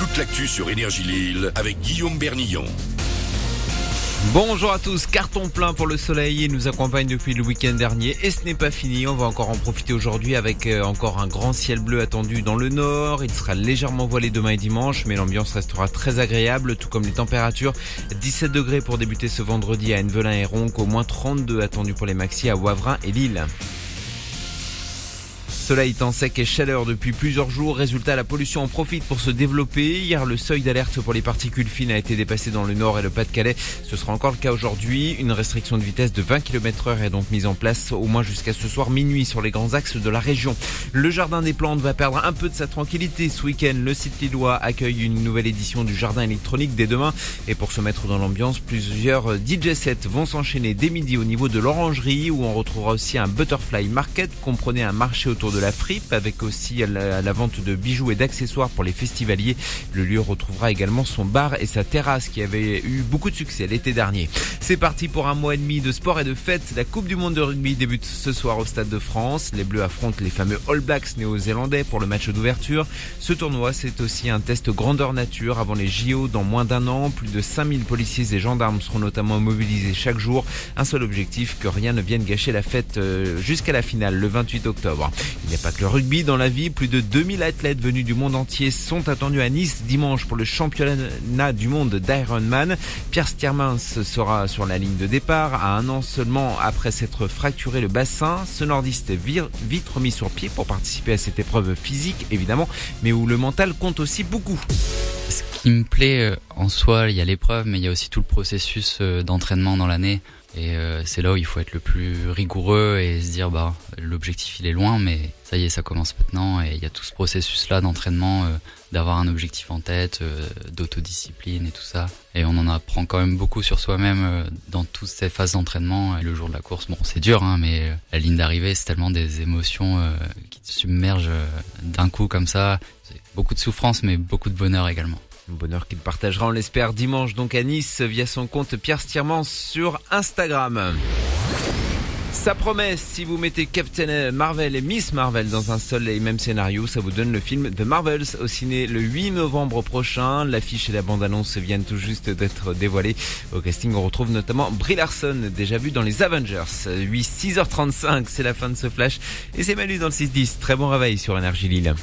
toute l'actu sur Énergie Lille avec Guillaume Bernillon. Bonjour à tous, carton plein pour le soleil, il nous accompagne depuis le week-end dernier. Et ce n'est pas fini, on va encore en profiter aujourd'hui avec euh, encore un grand ciel bleu attendu dans le nord, il sera légèrement voilé demain et dimanche mais l'ambiance restera très agréable tout comme les températures, 17 degrés pour débuter ce vendredi à Envelin et Ronc, au moins 32 attendus pour les maxi à Wavrin et Lille. Soleil temps sec et chaleur depuis plusieurs jours. Résultat, la pollution en profite pour se développer. Hier, le seuil d'alerte pour les particules fines a été dépassé dans le nord et le Pas-de-Calais. Ce sera encore le cas aujourd'hui. Une restriction de vitesse de 20 km heure est donc mise en place au moins jusqu'à ce soir minuit sur les grands axes de la région. Le jardin des plantes va perdre un peu de sa tranquillité ce week-end. Le site lillois accueille une nouvelle édition du jardin électronique dès demain. Et pour se mettre dans l'ambiance, plusieurs DJ sets vont s'enchaîner dès midi au niveau de l'orangerie où on retrouvera aussi un butterfly market. Comprenez un marché autour de la fripe avec aussi la, vente de bijoux et d'accessoires pour les festivaliers. Le lieu retrouvera également son bar et sa terrasse qui avait eu beaucoup de succès l'été dernier. C'est parti pour un mois et demi de sport et de fête. La Coupe du Monde de rugby débute ce soir au Stade de France. Les Bleus affrontent les fameux All Blacks néo-zélandais pour le match d'ouverture. Ce tournoi, c'est aussi un test grandeur nature avant les JO dans moins d'un an. Plus de 5000 policiers et gendarmes seront notamment mobilisés chaque jour. Un seul objectif, que rien ne vienne gâcher la fête euh, jusqu'à la finale le 28 octobre. Il n'y a pas que le rugby dans la vie. Plus de 2000 athlètes venus du monde entier sont attendus à Nice dimanche pour le championnat du monde d'Ironman. Pierre Stiermans sera sur la ligne de départ à un an seulement après s'être fracturé le bassin. Ce nordiste est vite remis sur pied pour participer à cette épreuve physique évidemment, mais où le mental compte aussi beaucoup. Ce qui me plaît euh, en soi, il y a l'épreuve, mais il y a aussi tout le processus euh, d'entraînement dans l'année. Et euh, c'est là où il faut être le plus rigoureux et se dire bah l'objectif il est loin mais ça y est ça commence maintenant. Et il y a tout ce processus là d'entraînement euh, d'avoir un objectif en tête euh, d'autodiscipline et tout ça. Et on en apprend quand même beaucoup sur soi-même dans toutes ces phases d'entraînement. Et le jour de la course bon c'est dur hein, mais la ligne d'arrivée c'est tellement des émotions qui te submergent d'un coup comme ça. C'est beaucoup de souffrance mais beaucoup de bonheur également bonheur qu'il partagera, on l'espère, dimanche donc à Nice via son compte Pierre Stiermans sur Instagram. Sa promesse, si vous mettez Captain Marvel et Miss Marvel dans un seul et même scénario, ça vous donne le film The Marvels au ciné le 8 novembre prochain. L'affiche et la bande-annonce viennent tout juste d'être dévoilées. Au casting, on retrouve notamment Brie Larson, déjà vu dans les Avengers. 8, 6h35, c'est la fin de ce flash. Et c'est Manu dans le 6-10. Très bon réveil sur Énergie Lille.